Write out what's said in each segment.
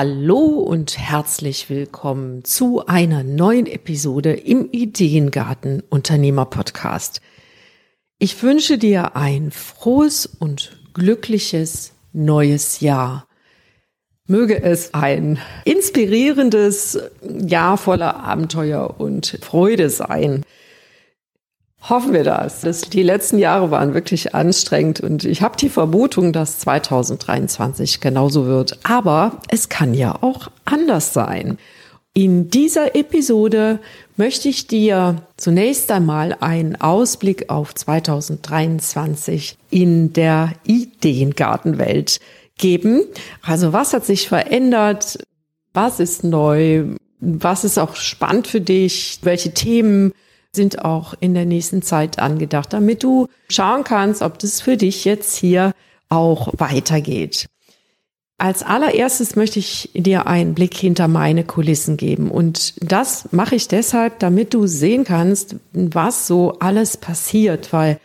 Hallo und herzlich willkommen zu einer neuen Episode im Ideengarten Unternehmer Podcast. Ich wünsche dir ein frohes und glückliches neues Jahr. Möge es ein inspirierendes Jahr voller Abenteuer und Freude sein. Hoffen wir das. das. Die letzten Jahre waren wirklich anstrengend und ich habe die Vermutung, dass 2023 genauso wird. Aber es kann ja auch anders sein. In dieser Episode möchte ich dir zunächst einmal einen Ausblick auf 2023 in der Ideengartenwelt geben. Also was hat sich verändert? Was ist neu? Was ist auch spannend für dich? Welche Themen sind auch in der nächsten Zeit angedacht, damit du schauen kannst, ob das für dich jetzt hier auch weitergeht. Als allererstes möchte ich dir einen Blick hinter meine Kulissen geben. Und das mache ich deshalb, damit du sehen kannst, was so alles passiert, weil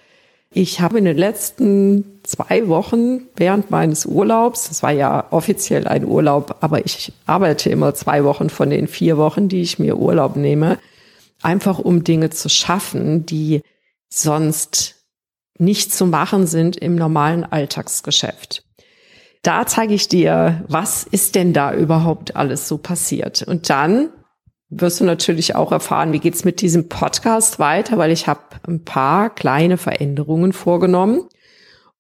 ich habe in den letzten zwei Wochen während meines Urlaubs, das war ja offiziell ein Urlaub, aber ich arbeite immer zwei Wochen von den vier Wochen, die ich mir Urlaub nehme, einfach um Dinge zu schaffen, die sonst nicht zu machen sind im normalen Alltagsgeschäft. Da zeige ich dir, was ist denn da überhaupt alles so passiert. Und dann wirst du natürlich auch erfahren, wie geht's mit diesem Podcast weiter, weil ich habe ein paar kleine Veränderungen vorgenommen.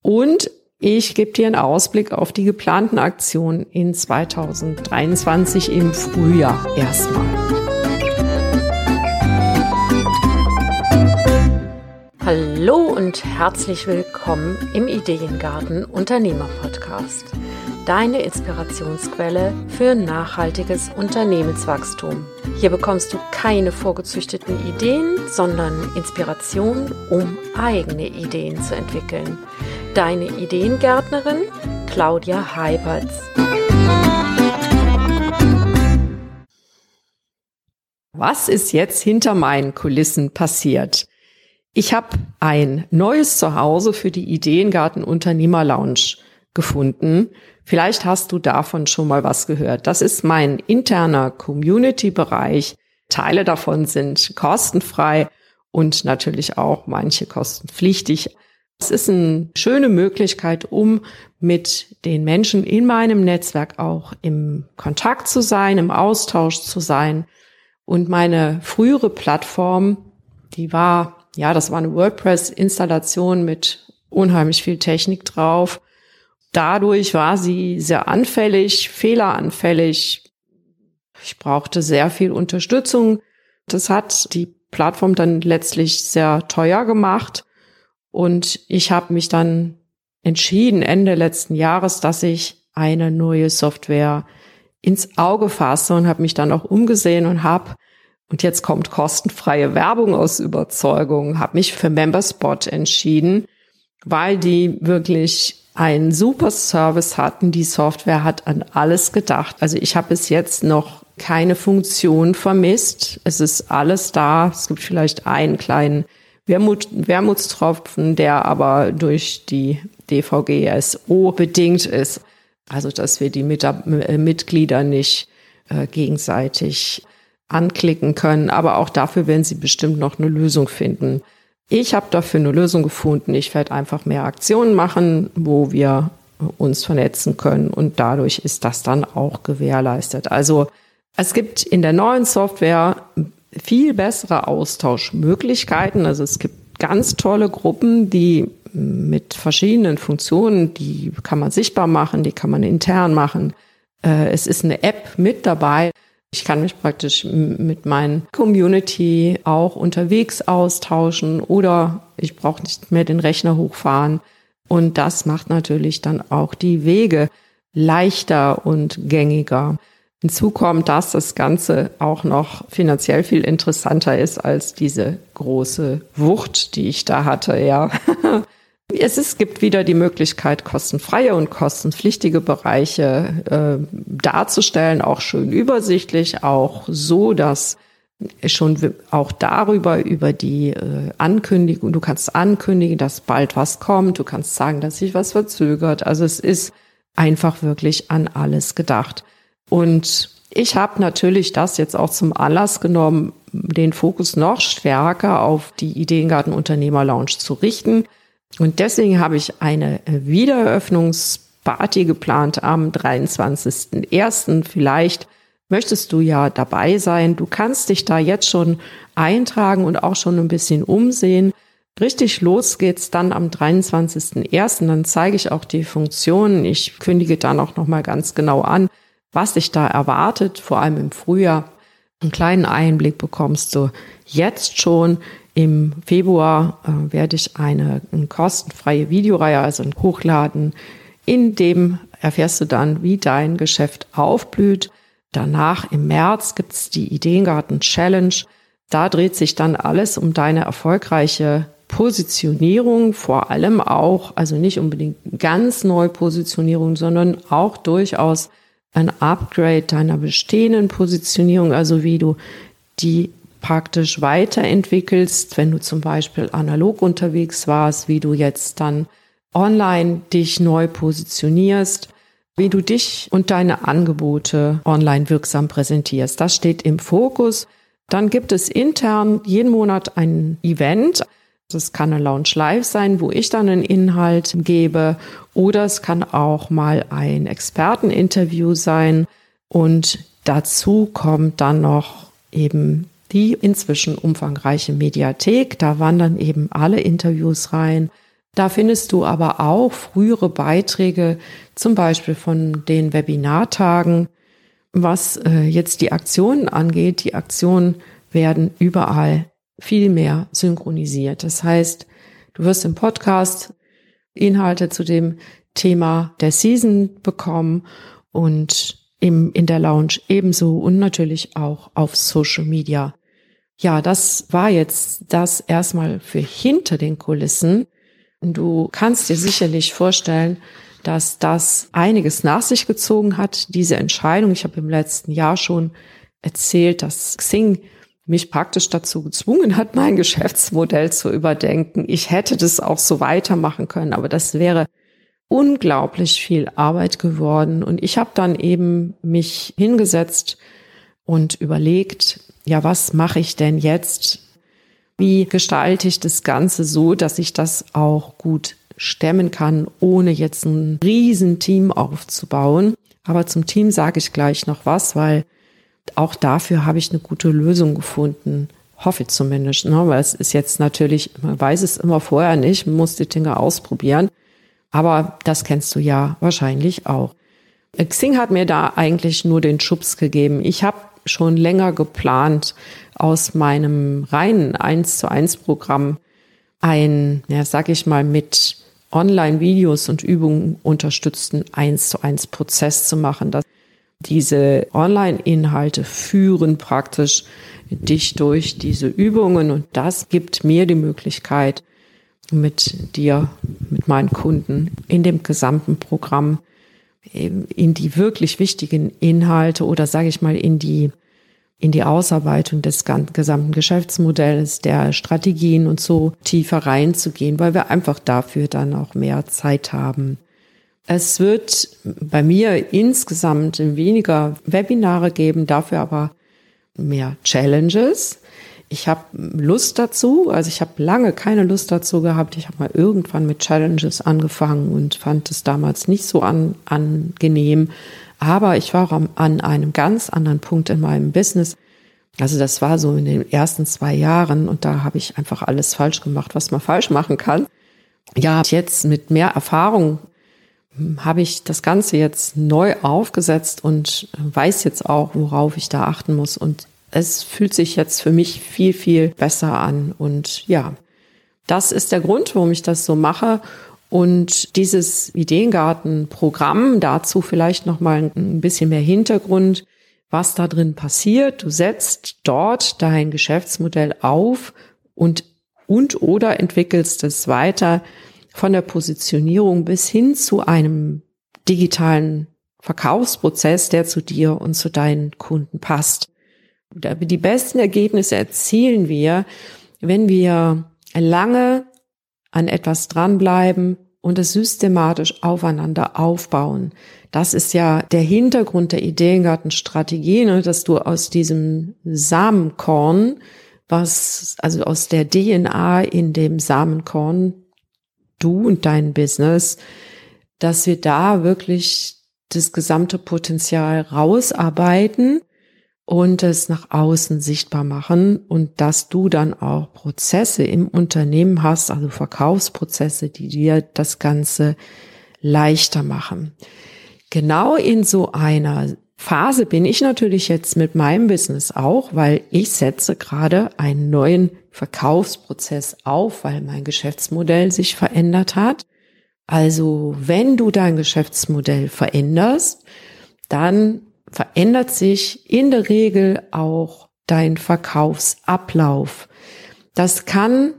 Und ich gebe dir einen Ausblick auf die geplanten Aktionen in 2023 im Frühjahr erstmal. Hallo und herzlich willkommen im Ideengarten Unternehmer Podcast. Deine Inspirationsquelle für nachhaltiges Unternehmenswachstum. Hier bekommst du keine vorgezüchteten Ideen, sondern Inspiration, um eigene Ideen zu entwickeln. Deine Ideengärtnerin Claudia Heiberts. Was ist jetzt hinter meinen Kulissen passiert? Ich habe ein neues Zuhause für die Ideengarten Unternehmer Lounge gefunden. Vielleicht hast du davon schon mal was gehört. Das ist mein interner Community-Bereich. Teile davon sind kostenfrei und natürlich auch manche kostenpflichtig. Es ist eine schöne Möglichkeit, um mit den Menschen in meinem Netzwerk auch im Kontakt zu sein, im Austausch zu sein. Und meine frühere Plattform, die war ja, das war eine WordPress-Installation mit unheimlich viel Technik drauf. Dadurch war sie sehr anfällig, fehleranfällig. Ich brauchte sehr viel Unterstützung. Das hat die Plattform dann letztlich sehr teuer gemacht. Und ich habe mich dann entschieden, Ende letzten Jahres, dass ich eine neue Software ins Auge fasse und habe mich dann auch umgesehen und habe und jetzt kommt kostenfreie Werbung aus Überzeugung, habe mich für Memberspot entschieden, weil die wirklich einen super Service hatten. Die Software hat an alles gedacht. Also ich habe bis jetzt noch keine Funktion vermisst. Es ist alles da. Es gibt vielleicht einen kleinen Wermut, Wermutstropfen, der aber durch die DVGSO bedingt ist. Also dass wir die Mit äh, Mitglieder nicht äh, gegenseitig anklicken können. Aber auch dafür werden Sie bestimmt noch eine Lösung finden. Ich habe dafür eine Lösung gefunden. Ich werde einfach mehr Aktionen machen, wo wir uns vernetzen können und dadurch ist das dann auch gewährleistet. Also es gibt in der neuen Software viel bessere Austauschmöglichkeiten. Also es gibt ganz tolle Gruppen, die mit verschiedenen Funktionen, die kann man sichtbar machen, die kann man intern machen. Äh, es ist eine App mit dabei, ich kann mich praktisch mit meinen Community auch unterwegs austauschen oder ich brauche nicht mehr den Rechner hochfahren. Und das macht natürlich dann auch die Wege leichter und gängiger. Hinzu kommt, dass das Ganze auch noch finanziell viel interessanter ist als diese große Wucht, die ich da hatte, ja. Es ist, gibt wieder die Möglichkeit, kostenfreie und kostenpflichtige Bereiche äh, darzustellen, auch schön übersichtlich, auch so, dass schon auch darüber, über die äh, Ankündigung, du kannst ankündigen, dass bald was kommt, du kannst sagen, dass sich was verzögert. Also es ist einfach wirklich an alles gedacht. Und ich habe natürlich das jetzt auch zum Anlass genommen, den Fokus noch stärker auf die Ideengarten Unternehmer Lounge zu richten. Und deswegen habe ich eine Wiedereröffnungsparty geplant am 23.01. Vielleicht möchtest du ja dabei sein. Du kannst dich da jetzt schon eintragen und auch schon ein bisschen umsehen. Richtig los geht's dann am 23.01. Dann zeige ich auch die Funktionen. Ich kündige dann auch noch mal ganz genau an, was dich da erwartet, vor allem im Frühjahr. Einen kleinen Einblick bekommst du jetzt schon. Im Februar äh, werde ich eine, eine kostenfreie Videoreihe, also ein Hochladen, in dem erfährst du dann, wie dein Geschäft aufblüht. Danach im März gibt's die Ideengarten Challenge. Da dreht sich dann alles um deine erfolgreiche Positionierung, vor allem auch, also nicht unbedingt ganz neue Positionierung, sondern auch durchaus ein Upgrade deiner bestehenden Positionierung, also wie du die praktisch weiterentwickelst, wenn du zum Beispiel analog unterwegs warst, wie du jetzt dann online dich neu positionierst, wie du dich und deine Angebote online wirksam präsentierst. Das steht im Fokus. Dann gibt es intern jeden Monat ein Event. Das kann eine Lounge Live sein, wo ich dann einen Inhalt gebe. Oder es kann auch mal ein Experteninterview sein. Und dazu kommt dann noch eben die inzwischen umfangreiche Mediathek. Da wandern eben alle Interviews rein. Da findest du aber auch frühere Beiträge, zum Beispiel von den Webinartagen. Was äh, jetzt die Aktionen angeht, die Aktionen werden überall viel mehr synchronisiert. Das heißt, du wirst im Podcast Inhalte zu dem Thema der Season bekommen und im, in der Lounge ebenso und natürlich auch auf Social Media. Ja, das war jetzt das erstmal für hinter den Kulissen. Du kannst dir sicherlich vorstellen, dass das einiges nach sich gezogen hat, diese Entscheidung. Ich habe im letzten Jahr schon erzählt, dass Xing mich praktisch dazu gezwungen hat, mein Geschäftsmodell zu überdenken. Ich hätte das auch so weitermachen können, aber das wäre unglaublich viel Arbeit geworden. Und ich habe dann eben mich hingesetzt und überlegt, ja, was mache ich denn jetzt? Wie gestalte ich das Ganze so, dass ich das auch gut stemmen kann, ohne jetzt ein Riesenteam aufzubauen? Aber zum Team sage ich gleich noch was, weil auch dafür habe ich eine gute Lösung gefunden. Hoffe ich zumindest, ne? weil es ist jetzt natürlich, man weiß es immer vorher nicht, man muss die Dinge ausprobieren. Aber das kennst du ja wahrscheinlich auch. Xing hat mir da eigentlich nur den Schubs gegeben. Ich habe schon länger geplant, aus meinem reinen 1 zu 1 Programm ein, ja, sag ich mal, mit Online-Videos und Übungen unterstützten 1 zu 1 Prozess zu machen. Das diese Online-Inhalte führen praktisch dich durch diese Übungen und das gibt mir die Möglichkeit, mit dir, mit meinen Kunden in dem gesamten Programm in die wirklich wichtigen Inhalte oder sage ich mal in die in die Ausarbeitung des gesamten Geschäftsmodells, der Strategien und so tiefer reinzugehen, weil wir einfach dafür dann auch mehr Zeit haben. Es wird bei mir insgesamt weniger Webinare geben, dafür aber mehr Challenges. Ich habe Lust dazu, also ich habe lange keine Lust dazu gehabt. Ich habe mal irgendwann mit Challenges angefangen und fand es damals nicht so an, angenehm. Aber ich war an einem ganz anderen Punkt in meinem Business. Also das war so in den ersten zwei Jahren und da habe ich einfach alles falsch gemacht, was man falsch machen kann. Ja, jetzt mit mehr Erfahrung habe ich das Ganze jetzt neu aufgesetzt und weiß jetzt auch, worauf ich da achten muss. Und es fühlt sich jetzt für mich viel, viel besser an. Und ja, das ist der Grund, warum ich das so mache. Und dieses Ideengarten-Programm, dazu vielleicht noch mal ein bisschen mehr Hintergrund, was da drin passiert. Du setzt dort dein Geschäftsmodell auf und, und oder entwickelst es weiter von der Positionierung bis hin zu einem digitalen Verkaufsprozess, der zu dir und zu deinen Kunden passt. Die besten Ergebnisse erzielen wir, wenn wir lange an etwas dranbleiben und es systematisch aufeinander aufbauen. Das ist ja der Hintergrund der Ideengartenstrategie, ne, dass du aus diesem Samenkorn, was, also aus der DNA in dem Samenkorn, du und dein Business, dass wir da wirklich das gesamte Potenzial rausarbeiten und es nach außen sichtbar machen und dass du dann auch Prozesse im Unternehmen hast, also Verkaufsprozesse, die dir das Ganze leichter machen. Genau in so einer Phase bin ich natürlich jetzt mit meinem Business auch, weil ich setze gerade einen neuen Verkaufsprozess auf, weil mein Geschäftsmodell sich verändert hat. Also wenn du dein Geschäftsmodell veränderst, dann verändert sich in der Regel auch dein Verkaufsablauf. Das kann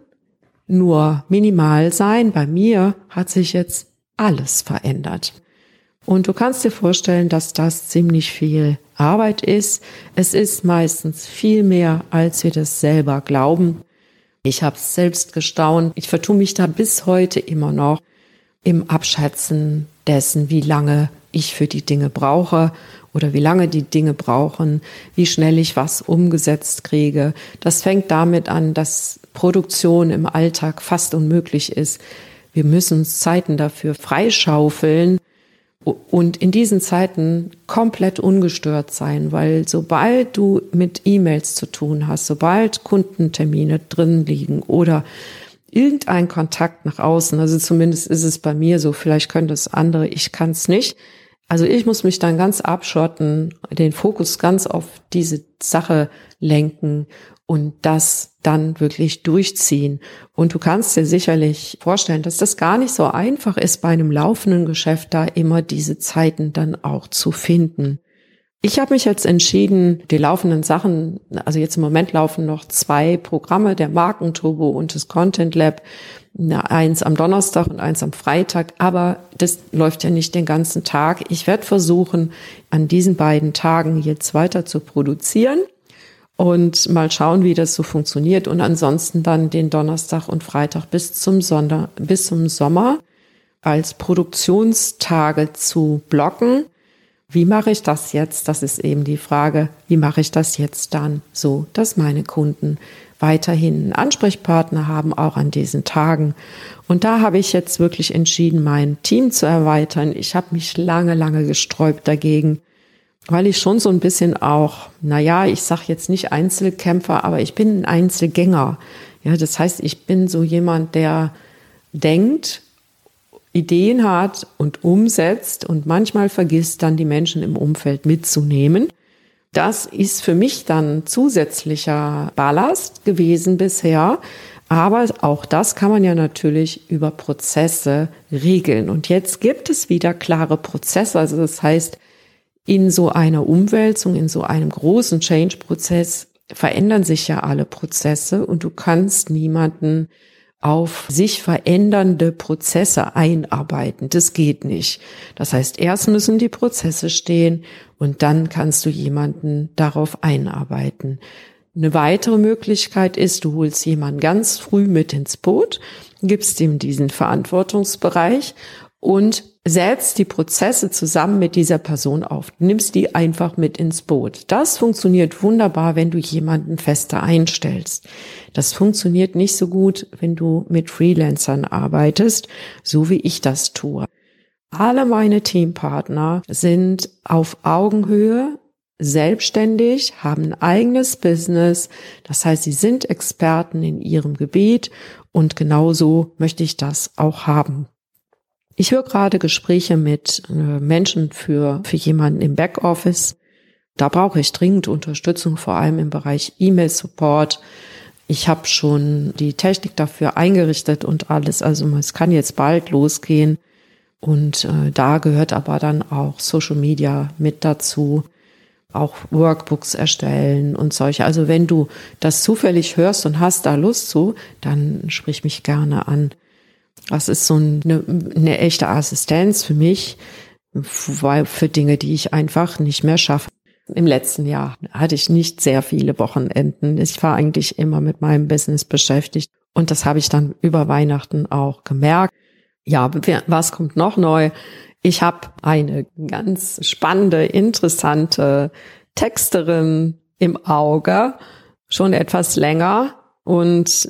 nur minimal sein. Bei mir hat sich jetzt alles verändert. Und du kannst dir vorstellen, dass das ziemlich viel Arbeit ist. Es ist meistens viel mehr, als wir das selber glauben. Ich habe es selbst gestaunt. Ich vertue mich da bis heute immer noch im Abschätzen dessen, wie lange ich für die Dinge brauche oder wie lange die Dinge brauchen, wie schnell ich was umgesetzt kriege. Das fängt damit an, dass Produktion im Alltag fast unmöglich ist. Wir müssen uns Zeiten dafür freischaufeln und in diesen Zeiten komplett ungestört sein, weil sobald du mit E-Mails zu tun hast, sobald Kundentermine drin liegen oder irgendein Kontakt nach außen, also zumindest ist es bei mir so, vielleicht können das andere, ich kann es nicht, also ich muss mich dann ganz abschotten, den Fokus ganz auf diese Sache lenken und das dann wirklich durchziehen. Und du kannst dir sicherlich vorstellen, dass das gar nicht so einfach ist, bei einem laufenden Geschäft da immer diese Zeiten dann auch zu finden. Ich habe mich jetzt entschieden, die laufenden Sachen, also jetzt im Moment laufen noch zwei Programme, der Markenturbo und das Content Lab, eins am Donnerstag und eins am Freitag, aber das läuft ja nicht den ganzen Tag. Ich werde versuchen, an diesen beiden Tagen jetzt weiter zu produzieren und mal schauen, wie das so funktioniert. Und ansonsten dann den Donnerstag und Freitag bis zum Sonder, bis zum Sommer als Produktionstage zu blocken wie mache ich das jetzt? Das ist eben die Frage, wie mache ich das jetzt dann so, dass meine Kunden weiterhin einen Ansprechpartner haben, auch an diesen Tagen. Und da habe ich jetzt wirklich entschieden, mein Team zu erweitern. Ich habe mich lange, lange gesträubt dagegen, weil ich schon so ein bisschen auch, na ja, ich sage jetzt nicht Einzelkämpfer, aber ich bin ein Einzelgänger. Ja, das heißt, ich bin so jemand, der denkt, Ideen hat und umsetzt und manchmal vergisst dann die Menschen im Umfeld mitzunehmen. Das ist für mich dann zusätzlicher Ballast gewesen bisher. Aber auch das kann man ja natürlich über Prozesse regeln. Und jetzt gibt es wieder klare Prozesse. Also das heißt, in so einer Umwälzung, in so einem großen Change-Prozess verändern sich ja alle Prozesse und du kannst niemanden auf sich verändernde Prozesse einarbeiten. Das geht nicht. Das heißt, erst müssen die Prozesse stehen und dann kannst du jemanden darauf einarbeiten. Eine weitere Möglichkeit ist, du holst jemanden ganz früh mit ins Boot, gibst ihm diesen Verantwortungsbereich und setzt die Prozesse zusammen mit dieser Person auf. nimmst die einfach mit ins Boot. Das funktioniert wunderbar, wenn du jemanden fester einstellst. Das funktioniert nicht so gut, wenn du mit Freelancern arbeitest, so wie ich das tue. Alle meine Teampartner sind auf Augenhöhe, selbstständig, haben ein eigenes Business. Das heißt, sie sind Experten in ihrem Gebiet und genauso möchte ich das auch haben. Ich höre gerade Gespräche mit äh, Menschen für, für jemanden im Backoffice. Da brauche ich dringend Unterstützung, vor allem im Bereich E-Mail-Support. Ich habe schon die Technik dafür eingerichtet und alles. Also es kann jetzt bald losgehen. Und äh, da gehört aber dann auch Social Media mit dazu, auch Workbooks erstellen und solche. Also wenn du das zufällig hörst und hast da Lust zu, dann sprich mich gerne an. Das ist so eine, eine echte Assistenz für mich, für Dinge, die ich einfach nicht mehr schaffe. Im letzten Jahr hatte ich nicht sehr viele Wochenenden. Ich war eigentlich immer mit meinem Business beschäftigt. Und das habe ich dann über Weihnachten auch gemerkt. Ja, was kommt noch neu? Ich habe eine ganz spannende, interessante Texterin im Auge, schon etwas länger. Und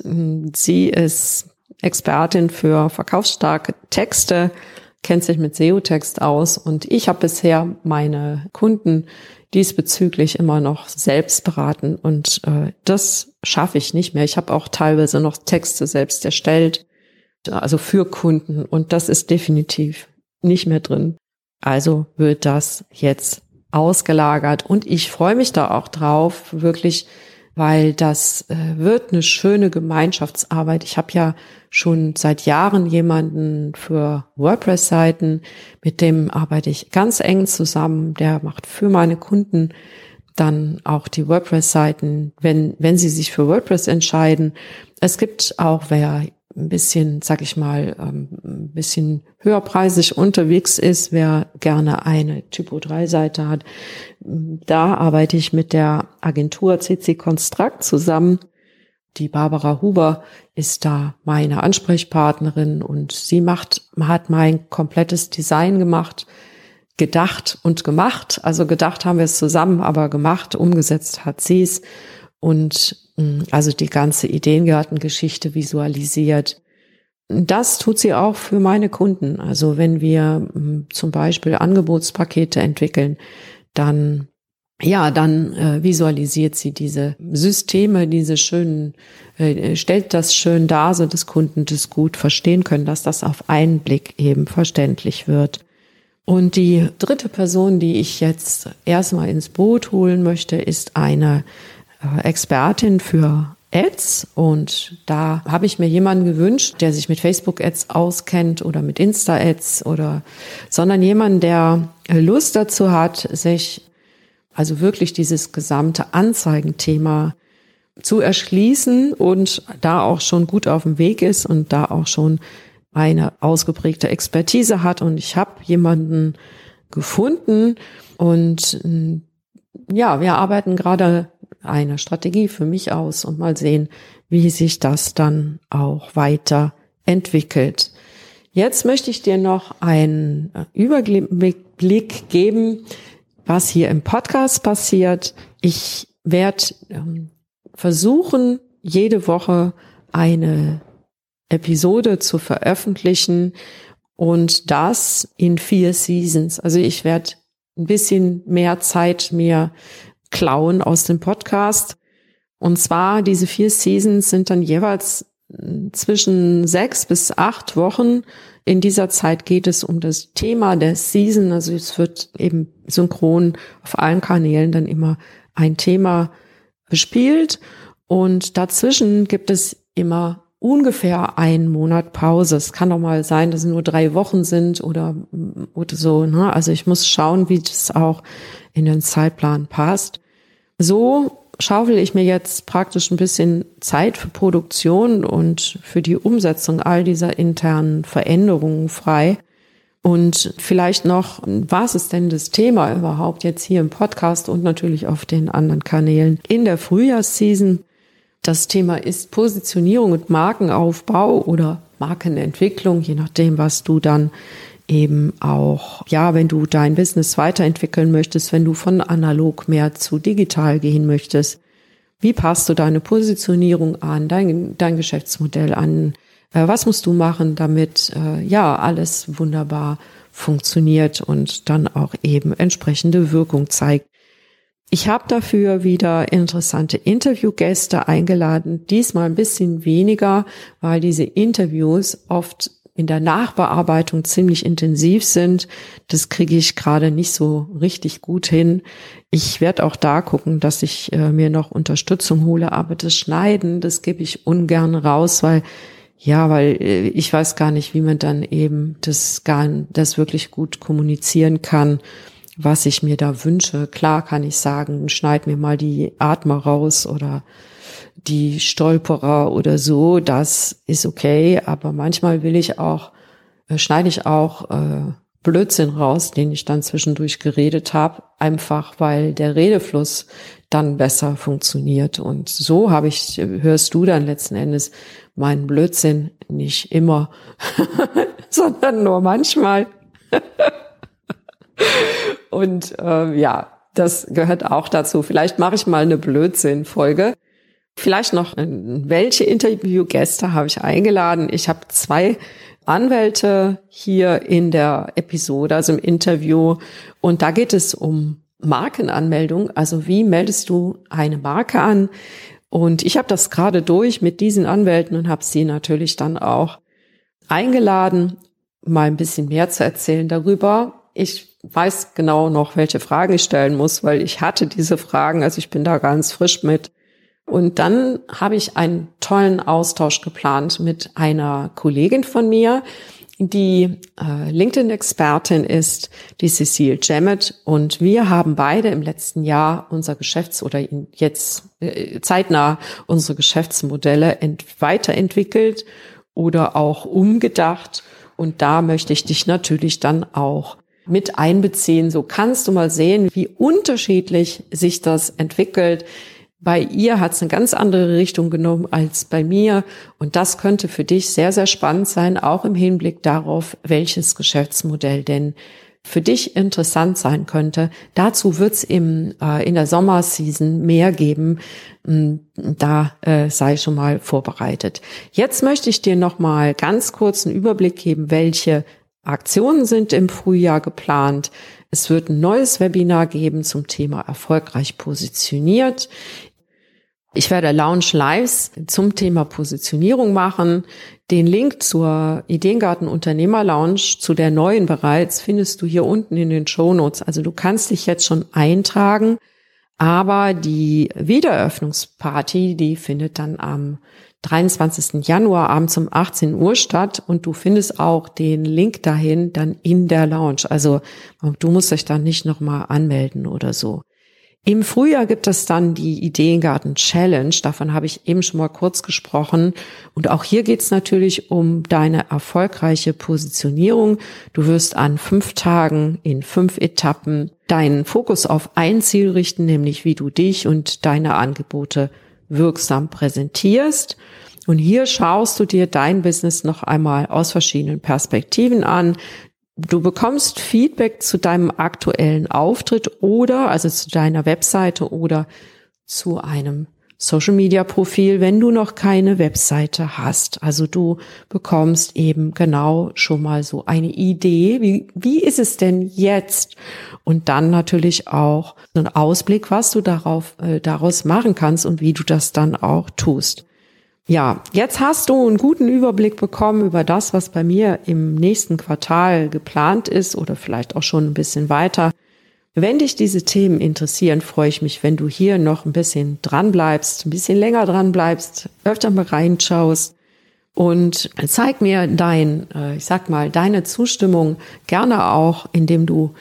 sie ist Expertin für verkaufsstarke Texte, kennt sich mit SEO-Text aus. Und ich habe bisher meine Kunden diesbezüglich immer noch selbst beraten. Und äh, das schaffe ich nicht mehr. Ich habe auch teilweise noch Texte selbst erstellt, also für Kunden. Und das ist definitiv nicht mehr drin. Also wird das jetzt ausgelagert. Und ich freue mich da auch drauf, wirklich, weil das äh, wird eine schöne Gemeinschaftsarbeit. Ich habe ja schon seit Jahren jemanden für WordPress-Seiten, mit dem arbeite ich ganz eng zusammen. Der macht für meine Kunden dann auch die WordPress-Seiten, wenn, wenn sie sich für WordPress entscheiden. Es gibt auch, wer ein bisschen, sag ich mal, ähm, ein bisschen höherpreisig unterwegs ist, wer gerne eine Typo 3 Seite hat, da arbeite ich mit der Agentur CC Construct zusammen. Die Barbara Huber ist da meine Ansprechpartnerin und sie macht, hat mein komplettes Design gemacht, gedacht und gemacht. Also gedacht haben wir es zusammen, aber gemacht, umgesetzt hat sie es und mm, also die ganze Ideengartengeschichte visualisiert. Das tut sie auch für meine Kunden. Also wenn wir mm, zum Beispiel Angebotspakete entwickeln, dann ja, dann äh, visualisiert sie diese Systeme, diese schönen, äh, stellt das schön dar, so dass Kunden das gut verstehen können, dass das auf einen Blick eben verständlich wird. Und die dritte Person, die ich jetzt erstmal ins Boot holen möchte, ist eine Expertin für Ads und da habe ich mir jemanden gewünscht, der sich mit Facebook Ads auskennt oder mit Insta Ads oder, sondern jemanden, der Lust dazu hat, sich also wirklich dieses gesamte Anzeigenthema zu erschließen und da auch schon gut auf dem Weg ist und da auch schon eine ausgeprägte Expertise hat. Und ich habe jemanden gefunden und ja, wir arbeiten gerade eine Strategie für mich aus und mal sehen, wie sich das dann auch weiter entwickelt. Jetzt möchte ich dir noch einen Überblick geben, was hier im Podcast passiert. Ich werde ähm, versuchen, jede Woche eine Episode zu veröffentlichen und das in vier Seasons. Also ich werde ein bisschen mehr Zeit mir klauen aus dem Podcast. Und zwar diese vier Seasons sind dann jeweils hm, zwischen sechs bis acht Wochen. In dieser Zeit geht es um das Thema der Season. Also es wird eben synchron auf allen Kanälen dann immer ein Thema bespielt. Und dazwischen gibt es immer ungefähr einen Monat Pause. Es kann doch mal sein, dass es nur drei Wochen sind oder, oder so. Ne? Also ich muss schauen, wie das auch in den Zeitplan passt. So schaufel ich mir jetzt praktisch ein bisschen Zeit für Produktion und für die Umsetzung all dieser internen Veränderungen frei. Und vielleicht noch, was ist denn das Thema überhaupt jetzt hier im Podcast und natürlich auf den anderen Kanälen in der Frühjahrsseason? Das Thema ist Positionierung und Markenaufbau oder Markenentwicklung, je nachdem, was du dann eben auch, ja, wenn du dein Business weiterentwickeln möchtest, wenn du von analog mehr zu digital gehen möchtest, wie passt du deine Positionierung an, dein, dein Geschäftsmodell an? Äh, was musst du machen, damit äh, ja alles wunderbar funktioniert und dann auch eben entsprechende Wirkung zeigt? Ich habe dafür wieder interessante Interviewgäste eingeladen, diesmal ein bisschen weniger, weil diese Interviews oft in der Nachbearbeitung ziemlich intensiv sind. Das kriege ich gerade nicht so richtig gut hin. Ich werde auch da gucken, dass ich äh, mir noch Unterstützung hole, aber das Schneiden, das gebe ich ungern raus, weil ja, weil äh, ich weiß gar nicht, wie man dann eben das gar das wirklich gut kommunizieren kann, was ich mir da wünsche. Klar kann ich sagen, schneid mir mal die Atmer raus oder die Stolperer oder so, das ist okay, aber manchmal will ich auch, äh, schneide ich auch äh, Blödsinn raus, den ich dann zwischendurch geredet habe, einfach weil der Redefluss dann besser funktioniert. Und so habe ich, hörst du dann letzten Endes meinen Blödsinn nicht immer, sondern nur manchmal. Und äh, ja, das gehört auch dazu. Vielleicht mache ich mal eine Blödsinn-Folge. Vielleicht noch, welche Interviewgäste habe ich eingeladen? Ich habe zwei Anwälte hier in der Episode, also im Interview. Und da geht es um Markenanmeldung. Also wie meldest du eine Marke an? Und ich habe das gerade durch mit diesen Anwälten und habe sie natürlich dann auch eingeladen, mal ein bisschen mehr zu erzählen darüber. Ich weiß genau noch, welche Fragen ich stellen muss, weil ich hatte diese Fragen, also ich bin da ganz frisch mit. Und dann habe ich einen tollen Austausch geplant mit einer Kollegin von mir, die äh, LinkedIn-Expertin ist, die Cecile Jammet. Und wir haben beide im letzten Jahr unser Geschäfts- oder jetzt äh, zeitnah unsere Geschäftsmodelle weiterentwickelt oder auch umgedacht. Und da möchte ich dich natürlich dann auch mit einbeziehen. So kannst du mal sehen, wie unterschiedlich sich das entwickelt. Bei ihr hat es eine ganz andere Richtung genommen als bei mir. Und das könnte für dich sehr, sehr spannend sein, auch im Hinblick darauf, welches Geschäftsmodell denn für dich interessant sein könnte. Dazu wird es im äh, in der Sommerseason mehr geben. Mm, da äh, sei schon mal vorbereitet. Jetzt möchte ich dir noch mal ganz kurz einen Überblick geben, welche Aktionen sind im Frühjahr geplant. Es wird ein neues Webinar geben zum Thema erfolgreich positioniert. Ich werde Lounge Lives zum Thema Positionierung machen. Den Link zur Ideengarten Unternehmer Lounge, zu der neuen bereits, findest du hier unten in den Show Notes. Also du kannst dich jetzt schon eintragen. Aber die Wiedereröffnungsparty, die findet dann am 23. Januar abends um 18 Uhr statt und du findest auch den Link dahin dann in der Lounge. Also du musst dich dann nicht nochmal anmelden oder so. Im Frühjahr gibt es dann die Ideengarten Challenge. Davon habe ich eben schon mal kurz gesprochen. Und auch hier geht es natürlich um deine erfolgreiche Positionierung. Du wirst an fünf Tagen in fünf Etappen deinen Fokus auf ein Ziel richten, nämlich wie du dich und deine Angebote wirksam präsentierst. Und hier schaust du dir dein Business noch einmal aus verschiedenen Perspektiven an. Du bekommst Feedback zu deinem aktuellen Auftritt oder also zu deiner Webseite oder zu einem Social Media Profil, wenn du noch keine Webseite hast. Also du bekommst eben genau schon mal so eine Idee, wie, wie ist es denn jetzt? Und dann natürlich auch einen Ausblick, was du darauf, äh, daraus machen kannst und wie du das dann auch tust. Ja, jetzt hast du einen guten Überblick bekommen über das, was bei mir im nächsten Quartal geplant ist oder vielleicht auch schon ein bisschen weiter. Wenn dich diese Themen interessieren, freue ich mich, wenn du hier noch ein bisschen dran bleibst, ein bisschen länger dran bleibst, öfter mal reinschaust und zeig mir dein, äh, ich sag mal, deine Zustimmung gerne auch, indem du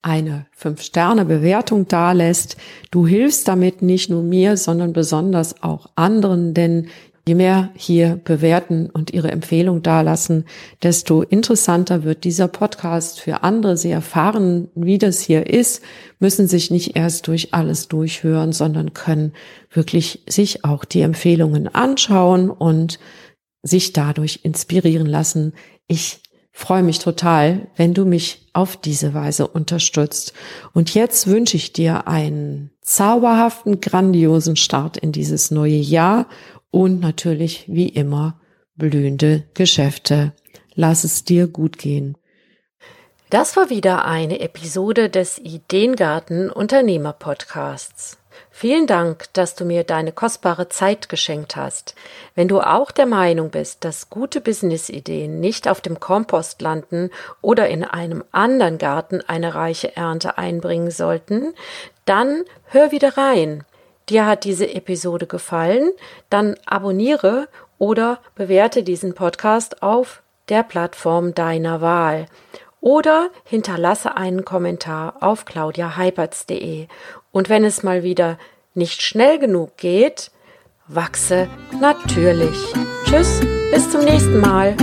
eine Fünf-Sterne-Bewertung dalässt. Du hilfst damit nicht nur mir, sondern besonders auch anderen, denn Je mehr hier bewerten und ihre Empfehlung dalassen, desto interessanter wird dieser Podcast für andere. Sie erfahren, wie das hier ist, müssen sich nicht erst durch alles durchhören, sondern können wirklich sich auch die Empfehlungen anschauen und sich dadurch inspirieren lassen. Ich freue mich total, wenn du mich auf diese Weise unterstützt. Und jetzt wünsche ich dir einen zauberhaften, grandiosen Start in dieses neue Jahr und natürlich wie immer blühende Geschäfte. Lass es dir gut gehen. Das war wieder eine Episode des Ideengarten Unternehmer Podcasts. Vielen Dank, dass du mir deine kostbare Zeit geschenkt hast. Wenn du auch der Meinung bist, dass gute Businessideen nicht auf dem Kompost landen oder in einem anderen Garten eine reiche Ernte einbringen sollten, dann hör wieder rein dir hat diese Episode gefallen, dann abonniere oder bewerte diesen Podcast auf der Plattform deiner Wahl oder hinterlasse einen Kommentar auf claudiaheiberts.de. Und wenn es mal wieder nicht schnell genug geht, wachse natürlich. Tschüss, bis zum nächsten Mal.